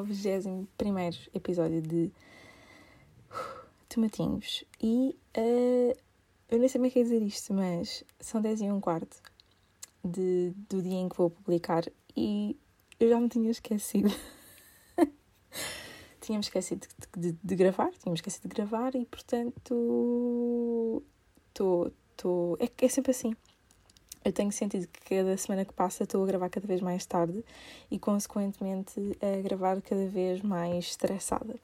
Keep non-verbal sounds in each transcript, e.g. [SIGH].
ao 21 episódio de Tomatinhos. E uh, eu nem sei como é que é dizer isto, mas são 10 e um quarto de, do dia em que vou publicar e eu já me tinha esquecido. [LAUGHS] tínhamos esquecido de, de, de, gravar, tínhamos esquecido de gravar e portanto estou. É, é sempre assim. Eu tenho sentido que cada semana que passa estou a gravar cada vez mais tarde e, consequentemente, a gravar cada vez mais estressada.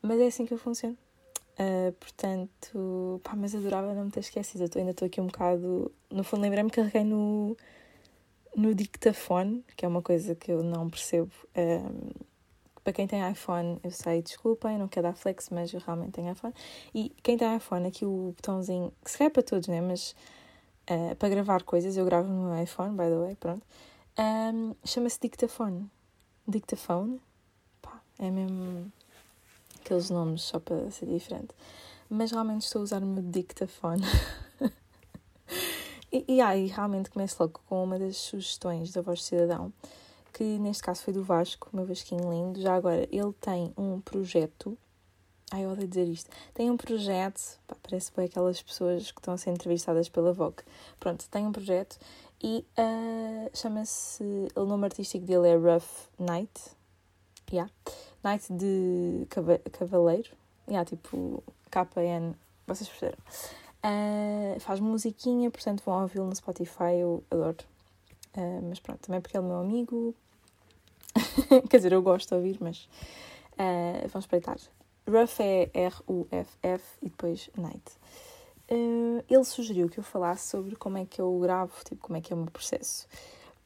Mas é assim que eu funciono. Uh, portanto, pá, mas adorava não me ter esquecido. Eu ainda estou aqui um bocado. No fundo, lembrei-me que carreguei no, no dictafone, que é uma coisa que eu não percebo. Um, para quem tem iPhone, eu sei, desculpem, não quero dar flex, mas eu realmente tenho iPhone. E quem tem iPhone, aqui o botãozinho, que se calhar é para todos, né? Mas uh, para gravar coisas, eu gravo no meu iPhone, by the way, pronto. Um, Chama-se dictafone. Dictafone? Pá, é mesmo aqueles nomes só para ser diferente. Mas realmente estou a usar o meu dictafone. [LAUGHS] e, e aí, realmente começo logo com uma das sugestões da Voz do Cidadão, que neste caso foi do Vasco, meu Vasquinho lindo. Já agora, ele tem um projeto. Ai, eu odeio dizer isto. Tem um projeto, pá, parece bem aquelas pessoas que estão a ser entrevistadas pela Vogue. Pronto, tem um projeto e uh, chama-se. O nome artístico dele é Rough Night. Yeah. Night de Cavaleiro. Yeah, tipo KN. Vocês perceberam? Uh, faz musiquinha, portanto vão ouvi-lo no Spotify, eu adoro. Uh, mas pronto, também porque ele é meu amigo. [LAUGHS] Quer dizer, eu gosto de ouvir, mas uh, vamos espreitar. Ruff é R-U-F-F e depois Night. Uh, ele sugeriu que eu falasse sobre como é que eu gravo, tipo, como é que é o meu processo.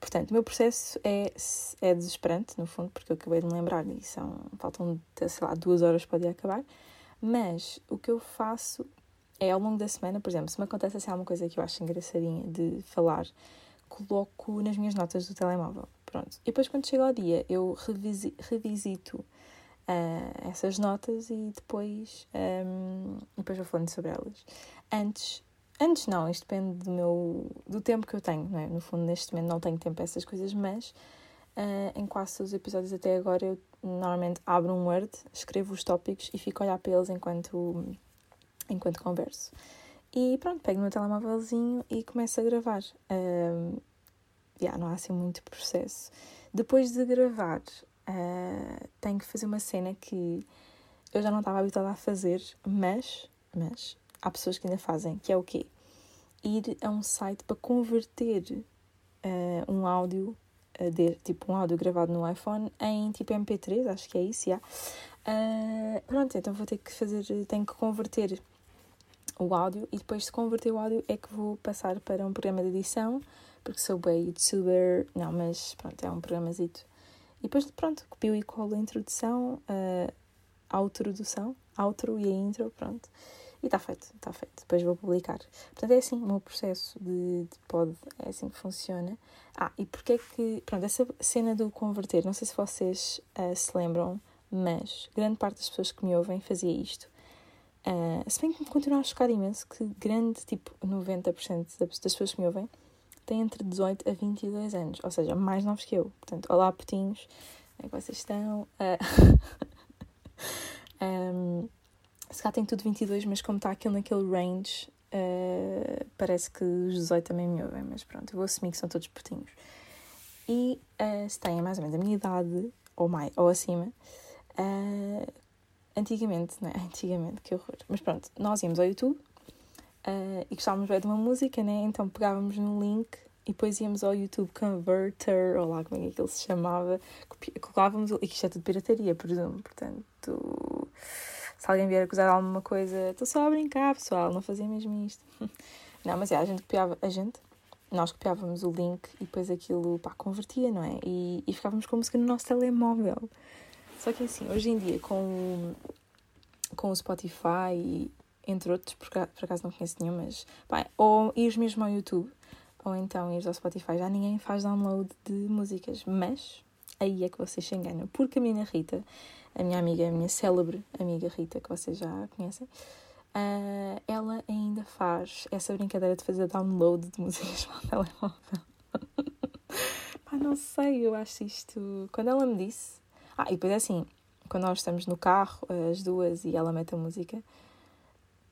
Portanto, o meu processo é, é desesperante, no fundo, porque eu acabei de me lembrar e são, faltam, sei lá, duas horas para o dia acabar. Mas o que eu faço é ao longo da semana, por exemplo, se me acontece assim alguma coisa que eu acho engraçadinha de falar, coloco nas minhas notas do telemóvel. Pronto. E depois, quando chega ao dia, eu revisi, revisito uh, essas notas e depois, um, depois vou falando sobre elas. Antes, antes não, isto depende do meu do tempo que eu tenho, não é? No fundo, neste momento não tenho tempo para essas coisas, mas uh, em quase todos os episódios até agora eu normalmente abro um Word, escrevo os tópicos e fico a olhar para eles enquanto, enquanto converso. E pronto, pego no telemóvelzinho e começo a gravar. Um, yeah, não há assim muito processo. Depois de gravar, uh, tenho que fazer uma cena que eu já não estava habituada a fazer, mas, mas há pessoas que ainda fazem, que é o quê? Ir a um site para converter uh, um áudio, uh, de, tipo um áudio gravado no iPhone, em tipo MP3, acho que é isso, já. Pronto, então vou ter que fazer, tenho que converter o áudio e depois de converter o áudio é que vou passar para um programa de edição, porque sou bem youtuber, não, mas pronto, é um programazito. E depois, pronto, copio e colo a introdução, a introdução, outro e a intro, pronto. E está feito, está feito. Depois vou publicar. Portanto, é assim o meu processo de, de pod, é assim que funciona. Ah, e porque é que, pronto, essa cena do converter, não sei se vocês uh, se lembram, mas grande parte das pessoas que me ouvem fazia isto. Uh, se bem que me continua a chocar imenso que grande, tipo 90% das pessoas que me ouvem têm entre 18 a 22 anos, ou seja, mais novos que eu. Portanto, olá putinhos, como é que vocês estão? [LAUGHS] Uh, um, se cá tem tudo 22, mas como está aquilo naquele range, uh, parece que os 18 também me ouvem, mas pronto, eu vou assumir que são todos putinhos. E uh, se têm mais ou menos a minha idade, ou mais, ou acima, uh, antigamente, não é? [LAUGHS] Antigamente, que horror. Mas pronto, nós íamos ao YouTube uh, e gostávamos bem de uma música, né? Então pegávamos no link e depois íamos ao YouTube Converter, ou lá como é que ele se chamava, colocávamos, e isto é tudo pirataria, presumo, portanto, se alguém vier acusar alguma coisa, estou só a brincar, pessoal, não fazia mesmo isto. [LAUGHS] Não, mas é, a gente copiava, a gente, nós copiávamos o link e depois aquilo, pá, convertia, não é? E, e ficávamos com a música no nosso telemóvel. Só que assim, hoje em dia, com, com o Spotify, entre outros, por, por acaso não conheço nenhum, mas pá, ou ires mesmo ao YouTube, ou então ires ao Spotify, já ninguém faz download de músicas, mas aí é que vocês se enganam, porque a minha Rita, a minha amiga, a minha célebre amiga Rita, que vocês já conhecem, uh, ela ainda faz essa brincadeira de fazer download de músicas [LAUGHS] para o telemóvel. Pá, não sei, eu acho isto. Quando ela me disse, Ah, e depois é assim, quando nós estamos no carro, as duas, e ela mete a música,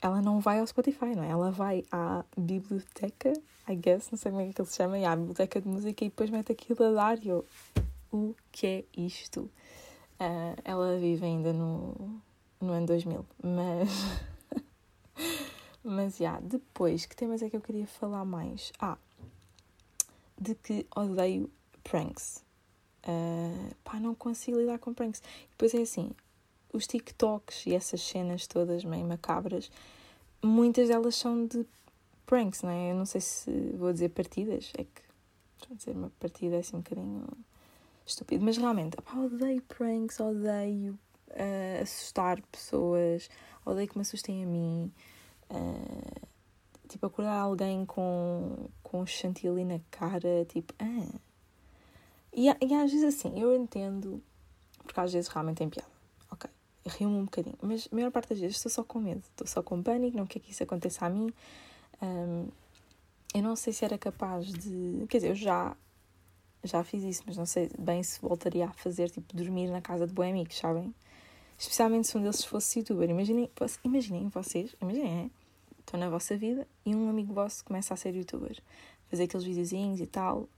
ela não vai ao Spotify, não é? Ela vai à biblioteca, I guess, não sei como é que ele se chama, e à biblioteca de música e depois mete aquilo a dar e eu, o que é isto? Uh, ela vive ainda no, no ano 2000, mas... [LAUGHS] mas, já, yeah, depois, que temas é que eu queria falar mais? Ah, de que odeio pranks. Uh, pá, não consigo lidar com pranks. Depois é assim, os TikToks e essas cenas todas meio macabras, muitas delas são de pranks, não é? Eu não sei se vou dizer partidas, é que dizer uma partida é assim um bocadinho estúpido, mas realmente, pá, odeio pranks, odeio uh, assustar pessoas, odeio que me assustem a mim. Uh, tipo, acordar alguém com, com chantilly na cara, tipo, ah. E, e às vezes assim, eu entendo, porque às vezes realmente tem piada, rio-me um bocadinho, mas a maior parte das vezes estou só com medo, estou só com pânico, não quero que isso aconteça a mim. Um, eu não sei se era capaz de. Quer dizer, eu já, já fiz isso, mas não sei bem se voltaria a fazer, tipo, dormir na casa de bons amigos, sabem? Especialmente se um deles fosse youtuber. Imaginem, imaginem vocês, imaginem, é? estão na vossa vida e um amigo vosso começa a ser youtuber, fazer aqueles videozinhos e tal.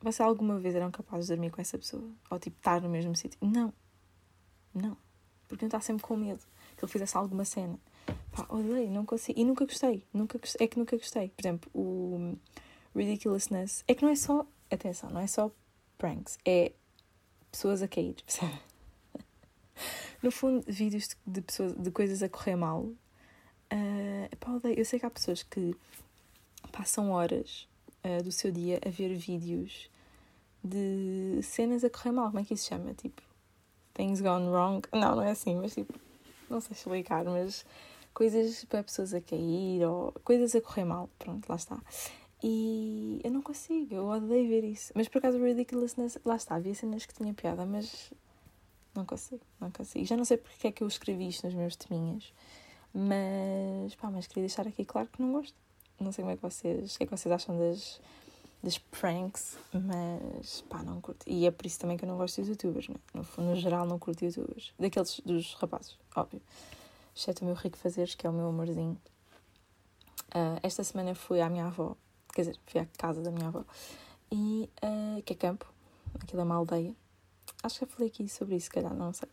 Vocês alguma vez eram capazes de dormir com essa pessoa? Ou tipo, estar no mesmo sítio? Não. Não. Porque não está sempre com medo que ele fizesse alguma cena. Pá, odeio, não consigo. E nunca gostei. Nunca. É que nunca gostei. Por exemplo, o Ridiculousness. É que não é só. Atenção, não é só pranks. É pessoas a cair, [LAUGHS] percebe? No fundo, vídeos de, pessoas, de coisas a correr mal Uh, pá, eu sei que há pessoas que passam horas uh, do seu dia a ver vídeos de cenas a correr mal. Como é que isso se chama? Tipo, things gone wrong. Não, não é assim, mas tipo, não sei explicar, mas coisas para pessoas a cair ou coisas a correr mal. Pronto, lá está. E eu não consigo, eu odeio ver isso. Mas por acaso, Ridiculousness, lá está, havia cenas que tinha piada, mas não consigo, não consigo. Já não sei porque é que eu escrevi isto nos meus teminhas. Mas, pá, mas queria deixar aqui claro que não gosto. Não sei como é que vocês, o que é que vocês acham das, das pranks, mas pá, não curto. E é por isso também que eu não gosto dos youtubers, né? no, no geral não curto youtubers. Daqueles dos rapazes, óbvio. Exceto o meu Rico Fazeres, que é o meu amorzinho. Uh, esta semana fui à minha avó, quer dizer, fui à casa da minha avó, e uh, que é campo, aquilo é uma aldeia. Acho que já falei aqui sobre isso, se calhar, não sei.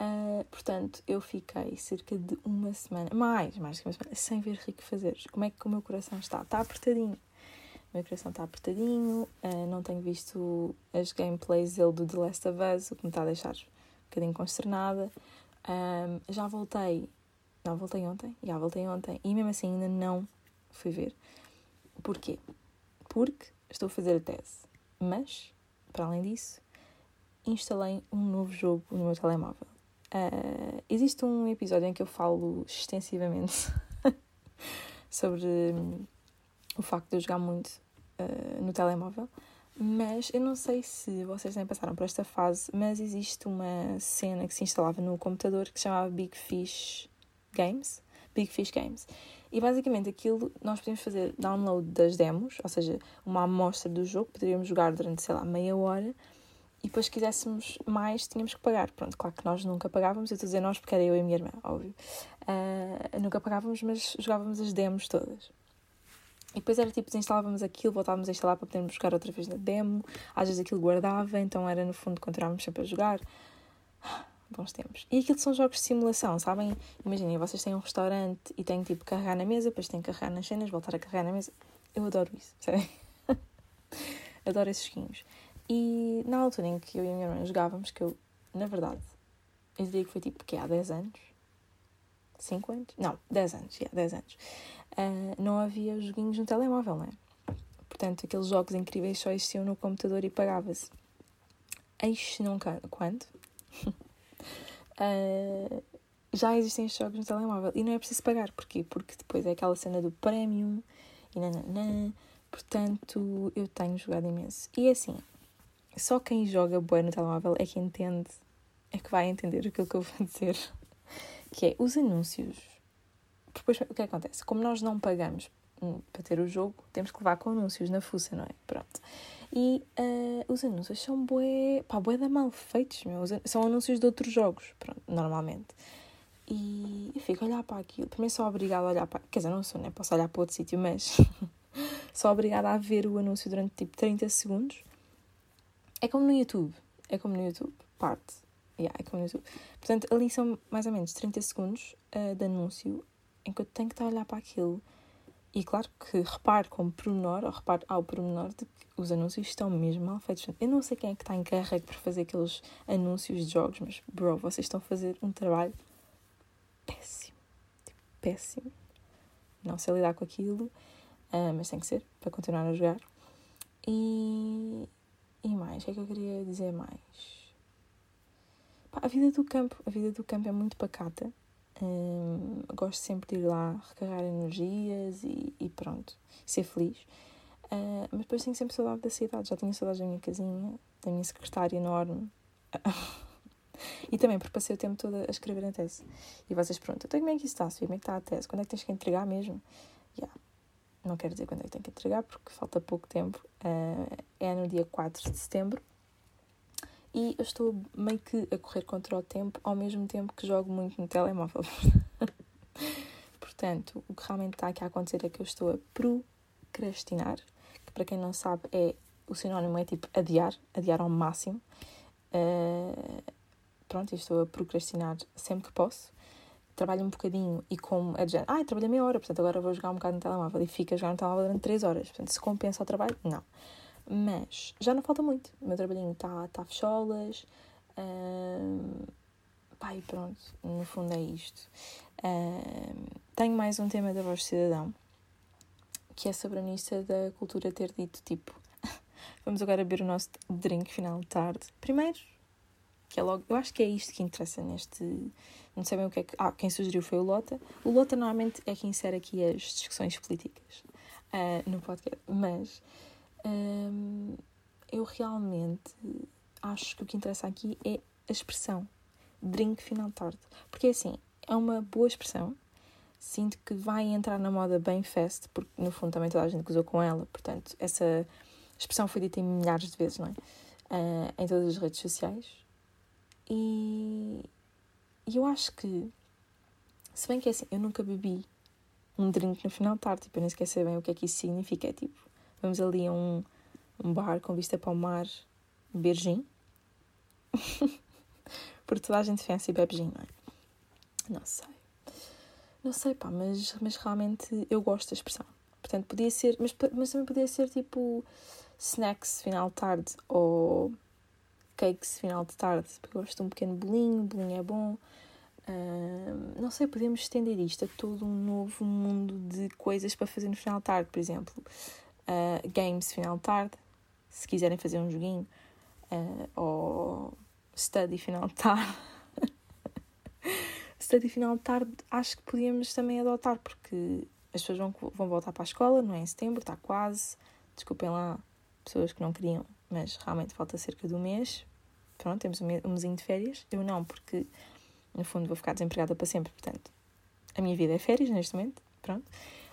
Uh, portanto, eu fiquei cerca de uma semana, mais, mais que uma semana, sem ver Rico fazer. Como é que o meu coração está? Está apertadinho. Meu coração está apertadinho, uh, não tenho visto as gameplays dele do The Last of Us, o que me está a deixar um bocadinho consternada. Um, já voltei, não, voltei ontem, já voltei ontem, e mesmo assim ainda não fui ver. Porquê? Porque estou a fazer a tese, mas, para além disso, instalei um novo jogo no meu telemóvel. Uh, existe um episódio em que eu falo extensivamente [LAUGHS] sobre um, o facto de eu jogar muito uh, no telemóvel, mas eu não sei se vocês nem passaram por esta fase, mas existe uma cena que se instalava no computador que se chamava Big Fish Games. Big Fish Games. E basicamente aquilo nós podíamos fazer download das demos, ou seja, uma amostra do jogo, poderíamos jogar durante, sei lá, meia hora e depois, se quiséssemos mais, tínhamos que pagar. Pronto, claro que nós nunca pagávamos, eu estou a dizer nós porque era eu e a minha irmã, óbvio. Uh, nunca pagávamos, mas jogávamos as demos todas. E depois era tipo, instalávamos aquilo, voltávamos a instalar para podermos jogar outra vez na demo. Às vezes aquilo guardava, então era no fundo continuávamos sempre a jogar. Bons tempos. E aquilo são jogos de simulação, sabem? Imaginem, vocês têm um restaurante e têm tipo carregar na mesa, depois têm que carregar nas cenas, voltar a carregar na mesa. Eu adoro isso, [LAUGHS] sabem? adoro esses joguinhos. E na altura em que eu e a minha irmã jogávamos, que eu, na verdade, eu diria que foi tipo que há 10 anos, 5 anos? Não, 10 anos, já, 10 anos. Uh, não havia joguinhos no telemóvel, não é? Portanto, aqueles jogos incríveis só existiam no computador e pagava-se. Eis não quando? uh, [LAUGHS] já existem estes jogos no telemóvel e não é preciso pagar. Porquê? Porque depois é aquela cena do premium e nananã. Portanto, eu tenho jogado imenso. E é assim, só quem joga bué no telemóvel é que entende, é que vai entender aquilo que eu vou [LAUGHS] dizer. Que é os anúncios. Depois, o que acontece? Como nós não pagamos hum, para ter o jogo, temos que levar com anúncios na fuça, não é? Pronto. E uh, os anúncios são bué, pá, bué da mal feitos, meu. São anúncios de outros jogos, pronto, normalmente. E eu fico a olhar para aquilo. Primeiro sou obrigada a olhar para... Quer dizer, não sou, né? Posso olhar para outro sítio, mas... [LAUGHS] sou obrigada a ver o anúncio durante, tipo, 30 segundos. É como no YouTube. É como no YouTube. Parte. Yeah, é como no YouTube. Portanto, ali são mais ou menos 30 segundos uh, de anúncio em que eu tenho que estar a olhar para aquilo. E claro que reparo como pormenor, ou reparo ao pormenor, de que os anúncios estão mesmo mal feitos. Eu não sei quem é que está encarregue para fazer aqueles anúncios de jogos, mas, bro, vocês estão a fazer um trabalho péssimo. Tipo, péssimo. Não sei lidar com aquilo, uh, mas tem que ser para continuar a jogar. E, e mais, o que é que eu queria dizer mais? A vida do campo, a vida do campo é muito pacata. Um, gosto sempre de ir lá recarregar energias e, e pronto, ser feliz. Uh, mas depois tenho sempre saudade da cidade. Já tinha saudade da minha casinha, da minha secretária enorme. [LAUGHS] e também porque passei o tempo todo a escrever na tese. E vocês perguntam: então como é que isso está, Sofia? Como é que está a tese? Quando é que tens que entregar mesmo? Yeah. Não quero dizer quando é que tenho que entregar, porque falta pouco tempo. Uh, é no dia 4 de setembro e eu estou meio que a correr contra o tempo ao mesmo tempo que jogo muito no telemóvel. [LAUGHS] Portanto, o que realmente está aqui a acontecer é que eu estou a procrastinar, que para quem não sabe é o sinónimo é tipo adiar, adiar ao máximo. Uh, pronto, eu estou a procrastinar sempre que posso. Trabalho um bocadinho e como é de género, ah, trabalhei meia hora, portanto agora vou jogar um bocado no telemóvel e fica a jogar no telemóvel durante 3 horas. Portanto, se compensa o trabalho, não. Mas já não falta muito. O meu trabalhinho está tá fecholas. Um, pronto. No fundo é isto. Um, tenho mais um tema da voz cidadão. Que é sobre a ministra da Cultura ter dito, tipo... [LAUGHS] vamos agora beber o nosso drink final de tarde. Primeiro, que é logo... Eu acho que é isto que interessa neste... Não sei bem o que é que... Ah, quem sugeriu foi o Lota. O Lota normalmente é quem insere aqui as discussões políticas uh, no podcast. Mas Eu realmente acho que o que interessa aqui é a expressão drink final tarde. Porque assim, é uma boa expressão. Sinto que vai entrar na moda bem fast, porque no fundo também toda a gente usou com ela. Portanto, essa expressão foi dita em milhares de vezes, não é? Uh, em todas as redes sociais. E, e eu acho que, se bem que é assim, eu nunca bebi um drink no final tarde, tipo, eu nem sequer sei bem o que é que isso significa. É tipo, Vamos ali a um, um bar com vista para o mar, beber gin. [LAUGHS] Porque toda a gente fancy bebe gin, não é? Não sei. Não sei, pá, mas, mas realmente eu gosto da expressão. Portanto, podia ser, mas, mas também podia ser tipo snacks final de tarde ou cakes final de tarde, porque eu gosto de um pequeno bolinho, bolinho é bom. Uh, não sei, podemos estender isto a todo um novo mundo de coisas para fazer no final de tarde, por exemplo uh, games final de tarde, se quiserem fazer um joguinho, uh, ou study final de tarde. [LAUGHS] study final de tarde acho que podíamos também adotar, porque as pessoas vão, vão voltar para a escola, não é em setembro, está quase. Desculpem lá, pessoas que não queriam, mas realmente falta cerca de um mês. Pronto, temos um, um mesinho de férias. Eu não, porque no fundo vou ficar desempregada para sempre, portanto, a minha vida é férias neste momento, pronto.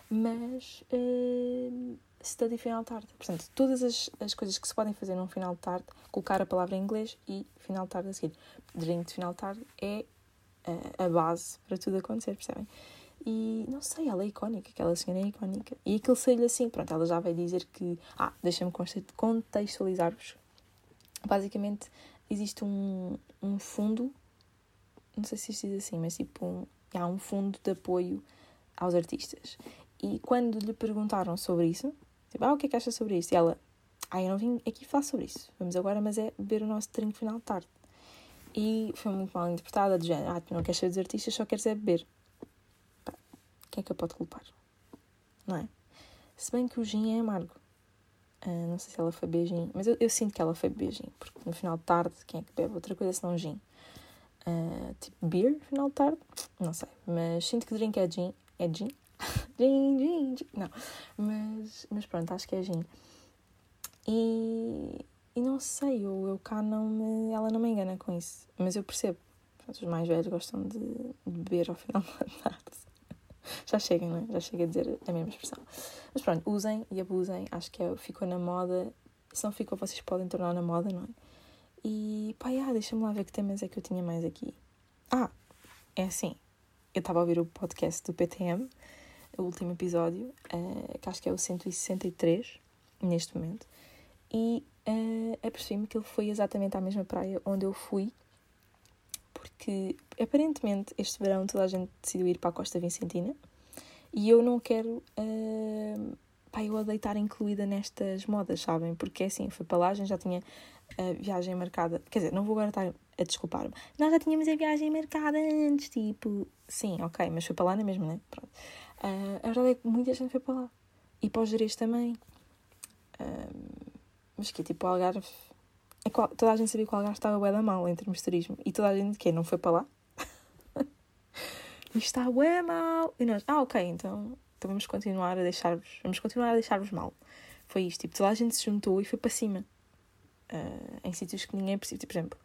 Mas uh, study final de tarde. Portanto, todas as, as coisas que se podem fazer num final de tarde, colocar a palavra em inglês e final de tarde a seguir. Drink de final de tarde é uh, a base para tudo acontecer, percebem? E não sei, ela é icónica, aquela senhora é icónica. E aquele sei-lhe assim, pronto, ela já vai dizer que. Ah, deixa-me contextualizar-vos. Basicamente, existe um, um fundo, não sei se isto diz assim, mas tipo, um, há um fundo de apoio aos artistas. E quando lhe perguntaram sobre isso, Tipo, ah, o que é que achas sobre isso? E ela, ah, eu não vim aqui falar sobre isso. Vamos agora, mas é beber o nosso drink final de tarde. E foi muito mal interpretada, de género, ah, tu não queres ser dos artistas, só queres é beber. Pá, quem é que a pode culpar? Não é? Se bem que o gin é amargo. Uh, não sei se ela foi beijinho, mas eu, eu, sinto que ela foi beijinho, porque no final de tarde, quem é que bebe outra coisa senão gin? Uh, tipo, beer, final de tarde? Não sei, mas sinto que drink é gin. É gin? [LAUGHS] gin, gin. Não, mas, mas pronto, acho que é gin. E, e não sei, eu, eu cá não me. Ela não me engana com isso. Mas eu percebo. Os mais velhos gostam de, de beber ao final [LAUGHS] da tarde. Já chega, não é? Já chega a dizer a mesma expressão. Mas pronto, usem e abusem. Acho que é, ficou na moda. Se não ficou, vocês podem tornar na moda, não é? E pá, ah, deixa-me lá ver que temas é que eu tinha mais aqui. Ah, é assim. Eu estava a ouvir o podcast do PTM, o último episódio, uh, que acho que é o 163, neste momento. E uh, apercebi-me que ele foi exatamente à mesma praia onde eu fui porque aparentemente este verão toda a gente decidiu ir para a Costa Vicentina e eu não quero. Uh, pá, eu odeio estar incluída nestas modas, sabem? Porque assim, foi para lá, a já tinha a viagem marcada. Quer dizer, não vou agora estar a desculpar-me. Nós já tínhamos a viagem marcada antes, tipo. Sim, ok, mas foi para lá não é mesmo, né? Pronto. Uh, a verdade é que muita gente foi para lá. E para os Jerez também. Uh, mas que tipo, o Algarve é qual, toda a gente sabia que o Algarve estava bué da mal em termos de turismo. E toda a gente que não foi para lá. Isto [LAUGHS] está bué mal. E nós, ah, ok, então, então vamos continuar a deixar-vos, vamos continuar a deixar-vos mal. Foi isto, tipo, toda a gente se juntou e foi para cima. Uh, em sítios que ninguém precisa. Tipo, por exemplo,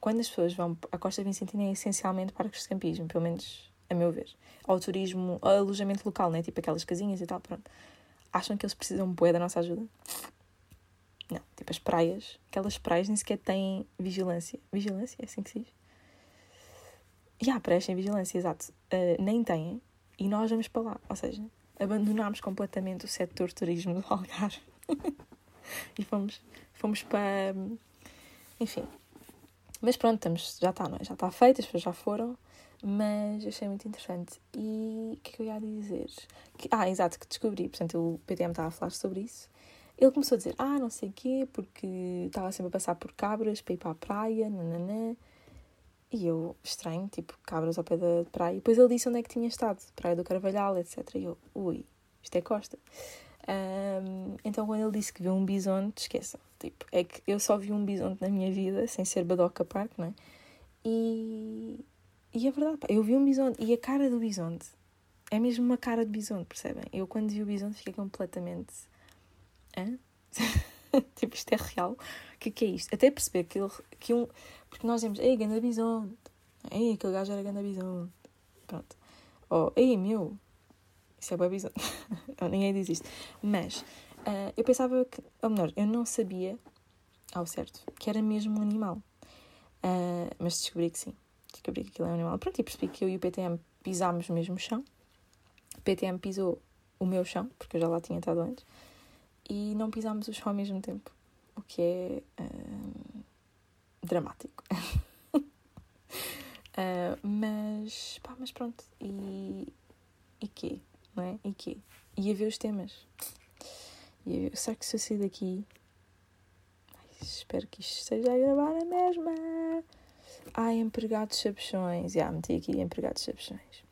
quando as pessoas vão à Costa Vicentina é essencialmente parques de campismo, pelo menos a meu ver. Ou turismo, ou alojamento local, né? Tipo aquelas casinhas e tal, pronto. Acham que eles precisam bué da nossa ajuda? Não, tipo as praias, aquelas praias nem sequer têm vigilância. Vigilância, é assim que se diz? Já, yeah, praias vigilância, exato. Uh, nem têm. E nós vamos para lá. Ou seja, abandonámos completamente o setor turismo do Algarve. [LAUGHS] e fomos, fomos para. Enfim. Mas pronto, estamos, já está, não é? Já está feito, as pessoas já foram. Mas achei muito interessante. E o que é que eu ia dizer? Que, ah, exato, que descobri. Portanto, o PTM estava a falar sobre isso. Ele começou a dizer, ah, não sei o quê, porque estava sempre a passar por cabras para ir para a praia, nananã. E eu, estranho, tipo, cabras ao pé da praia. E depois ele disse onde é que tinha estado, Praia do Carvalhal, etc. E eu, ui, isto é costa. Um, então quando ele disse que viu um bisonte, esqueçam. Tipo, é que eu só vi um bisonte na minha vida, sem ser Badoca Park, não é? E, e é verdade, pá, eu vi um bisonte. E a cara do bisonte é mesmo uma cara de bisonte, percebem? Eu quando vi o bisonte fiquei completamente Hã? [LAUGHS] tipo, isto é real? O que, que é isto? Até perceber que, ele, que um. Porque nós dizemos, ei, ganda bisonte. Ei, aquele gajo era ganda bisonte. Pronto. Ou, ei, meu. Isso é bem bisonte. [LAUGHS] Ninguém diz isto. Mas, uh, eu pensava que. Ou melhor, eu não sabia, ao certo, que era mesmo um animal. Uh, mas descobri que sim. Descobri que aquilo é um animal. Pronto, e percebi que eu e o PTM pisámos o mesmo chão. O PTM pisou o meu chão, porque eu já lá tinha estado antes e não pisámos o chão ao mesmo tempo, o que é uh, dramático. uh, [LAUGHS] mas, pá, mas pronto, e, e quê? Não é? E quê? E a ver os temas. Será que se eu sair daqui. Ai, espero que isto esteja a gravar a mesma. Ai, empregados sabichões. Já, meti aqui empregados sabichões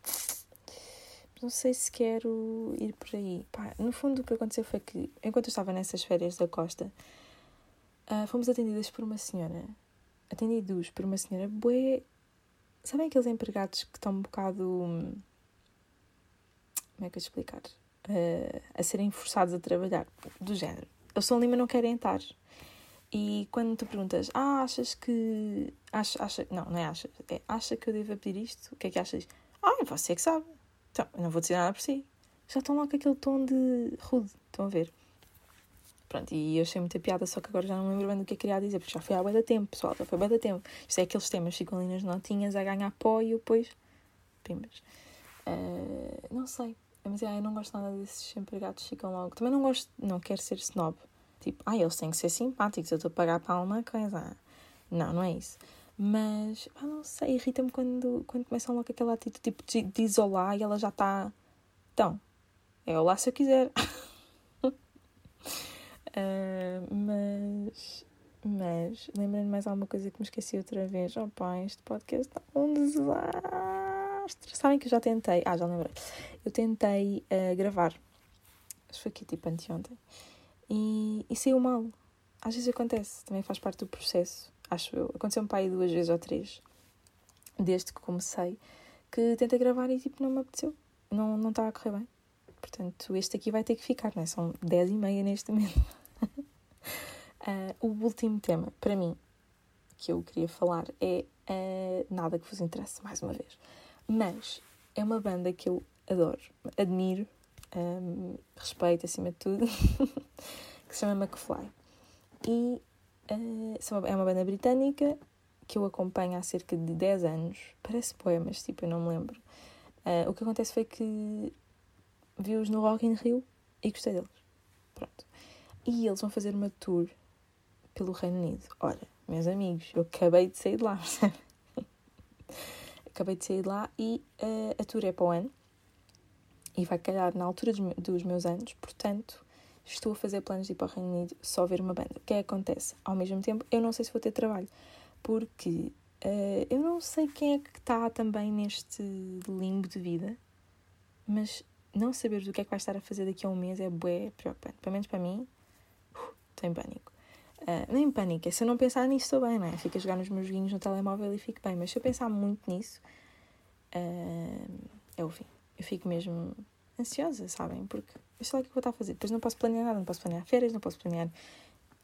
não sei se quero ir por aí. Pá, no fundo, o que aconteceu foi que, enquanto eu estava nessas férias da costa, uh, fomos atendidas por uma senhora. Atendidos por uma senhora bué. Sabem aqueles empregados que estão um bocado. Como é que eu explicar? Uh, a serem forçados a trabalhar. Do género. Eles estão ali, mas não querem estar. E quando tu perguntas, ah, achas que. Acha, acha, não, não é achas. É acha que eu devo pedir isto? O que é que achas? Ah, você é que sabe. Então, não vou dizer nada por si. Já estão lá com aquele tom de rude, estão a ver? Pronto, e eu achei muita piada, só que agora já não me lembro bem do que eu queria dizer, porque já foi há bem da tempo, pessoal, já foi bem da tempo. Isto é aqueles temas, ficam ali nas notinhas a ganhar pó e. Pimbas. Uh, não sei, mas é, eu não gosto nada desses empregados ficam logo. Também não gosto, não quero ser snob. Tipo, ah, eles têm que ser simpáticos, eu estou a pagar para uma coisa. Não, não é isso. Mas, ah, não sei, irrita-me quando, quando começam logo aquela atitude tipo, de, de isolar e ela já está. Então, é olá se eu quiser. uh, [LAUGHS] mas. Mas, lembrando mais alguma coisa que me esqueci outra vez. Oh pá, este podcast está um desastre. Sabem que eu já tentei. Ah, já lembrei. Eu tentei uh, gravar. Acho que foi aqui tipo anteontem. E, e saiu mal. Às vezes acontece. Também faz parte do processo acho eu. Aconteceu-me para aí duas vezes ou três, desde que comecei, que tentei gravar e tipo não me apeteceu. Não, não está a correr bem. Portanto, este aqui vai ter que ficar, não é? São dez e meia neste momento. uh, [LAUGHS] o último tema, para mim, que eu queria falar é uh, nada que vos interesse, mais uma vez. Mas é uma banda que eu adoro, admiro, um, respeito acima de tudo, [LAUGHS] que se chama McFly. E uh, é uma banda britânica que eu acompanho há cerca de 10 anos. Parece poemas, tipo, eu não me lembro. Uh, o que acontece foi que vi-os no Rock in Rio e gostei deles. Pronto. E eles vão fazer uma tour pelo Reino Unido. Ora, meus amigos, eu acabei de sair de lá, [LAUGHS] acabei de sair de lá e uh, a tour é para o ano e vai calhar na altura dos, meus anos, portanto, estou a fazer planos de ir para o Reino Unido só ver uma banda. O que é que acontece? Ao mesmo tempo, eu não sei se vou ter trabalho, porque uh, eu não sei quem é que está também neste limbo de vida, mas não saber do que é que vai estar a fazer daqui a um mês é bué preocupante. Pelo menos para mim, uh, estou em pânico. Uh, nem em pânico, é se eu não pensar nisso estou bem, não é? Fico a jogar nos meus joguinhos no telemóvel e fico bem, mas se eu pensar muito nisso, uh, é o fim. Eu fico mesmo ansiosa, sabem? Porque eu sei lá o que eu vou estar a fazer. Depois não posso planear nada, não posso planear férias, não posso planear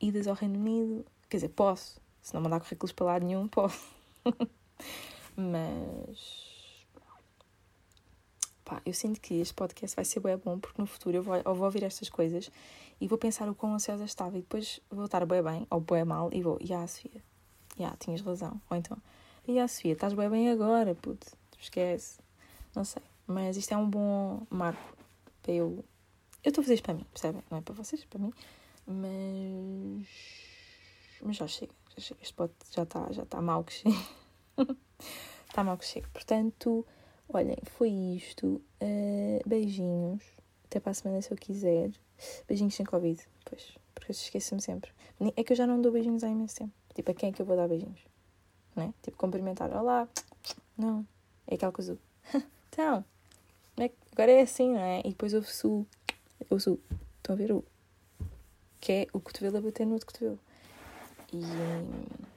idas ao Reino Unido. Quer dizer, posso. Se não mandar currículos para lado nenhum, posso. [LAUGHS] Mas. Pá, eu sinto que este podcast vai ser bem bom porque no futuro eu vou, eu vou ouvir estas coisas e vou pensar o quão ansiosa estava e depois vou estar bem bem ou bem mal e vou, e ah, Sofia, já, tinhas razão. Ou então, e ah, Sofia, estás bem bem agora, puto, esquece. Não sei, mas isto é um bom marco para eu. Eu estou a fazer isto para mim, percebem? Não é para vocês, para mim. Mas. Mas já chega, já chega. Este pote já está já tá mal que chega. está mal que chega. [LAUGHS] Portanto, olhem, foi isto. Uh, beijinhos. Até para a semana se eu quiser. Beijinhos sem Covid, pois, porque eu esqueço-me sempre. É que eu já não dou beijinhos há imenso tempo. Tipo, a quem é que eu vou dar beijinhos? Não é? Tipo, cumprimentar, olá, não. É aquela coisa [LAUGHS] então, é agora é assim, não é? E depois ouve-se o, ouve o, estão a ver o, que é o cotovelo a bater no outro cotovelo. E,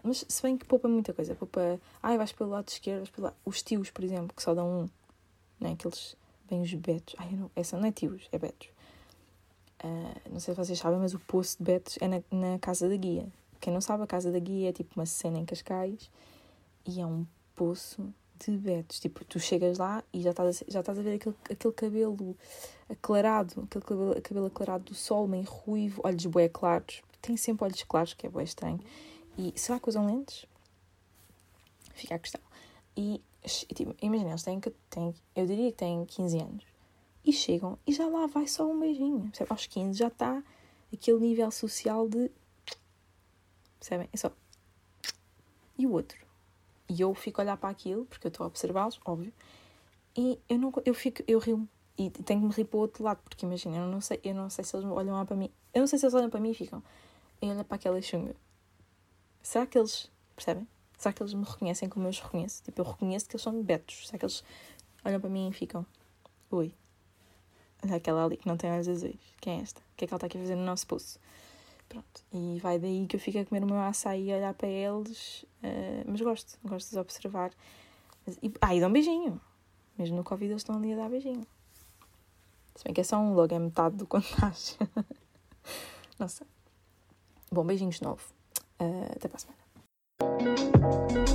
mas se bem que poupa muita coisa, poupa, ai, vais pelo lado esquerdo, vais pelo lado, os tios, por exemplo, que só dão um, não é? Aqueles, bem os betos, ai, não, essa não é tios, é betos Uh, não sei se vocês sabem, mas o poço de Betos é na, na Casa da Guia. Quem não sabe, a Casa da Guia é tipo uma cena em Cascais e é um poço de. Tipo, tu chegas lá e já estás a, já estás a ver aquele, aquele cabelo aclarado, aquele cabelo, cabelo aclarado do sol, meio ruivo, olhos bué claros. Tem sempre olhos claros, que é bué estranho. E será que usam lentes? Fica a questão. E, tipo, imagina, eles têm, têm, eu diria que têm 15 anos e chegam e já lá vai só um beijinho. Percebe? Aos 15 já está aquele nível social de. Percebem? É só. E o outro? E eu fico a olhar para aquilo, porque eu estou a observá-los, óbvio, e eu, não, eu, fico, eu rio e tenho que me rir para o outro lado, porque imagina, eu não sei, eu não sei se eles olham lá para mim. Eu não sei se eles olham para mim e ficam. E olham para aquela chunga. Será que eles. Percebem? Será que eles me reconhecem como eu os reconheço? Tipo, eu reconheço que eles são betos. Será que eles olham para mim e ficam. Oi, aquela ali que não tem olhos azuis. Quem é esta? O que é que ela está aqui a fazer no nosso pulso? Pronto. E vai daí que eu fico a comer o meu açaí e olhar para eles. Uh, mas gosto, gosto de observar. E, ah, e dão um beijinho. Mesmo no Covid eles estão ali a dar beijinho. Se bem que é só um logo, é metade do contágio. não sei. Bom, beijinhos de novo. Uh, até para a semana.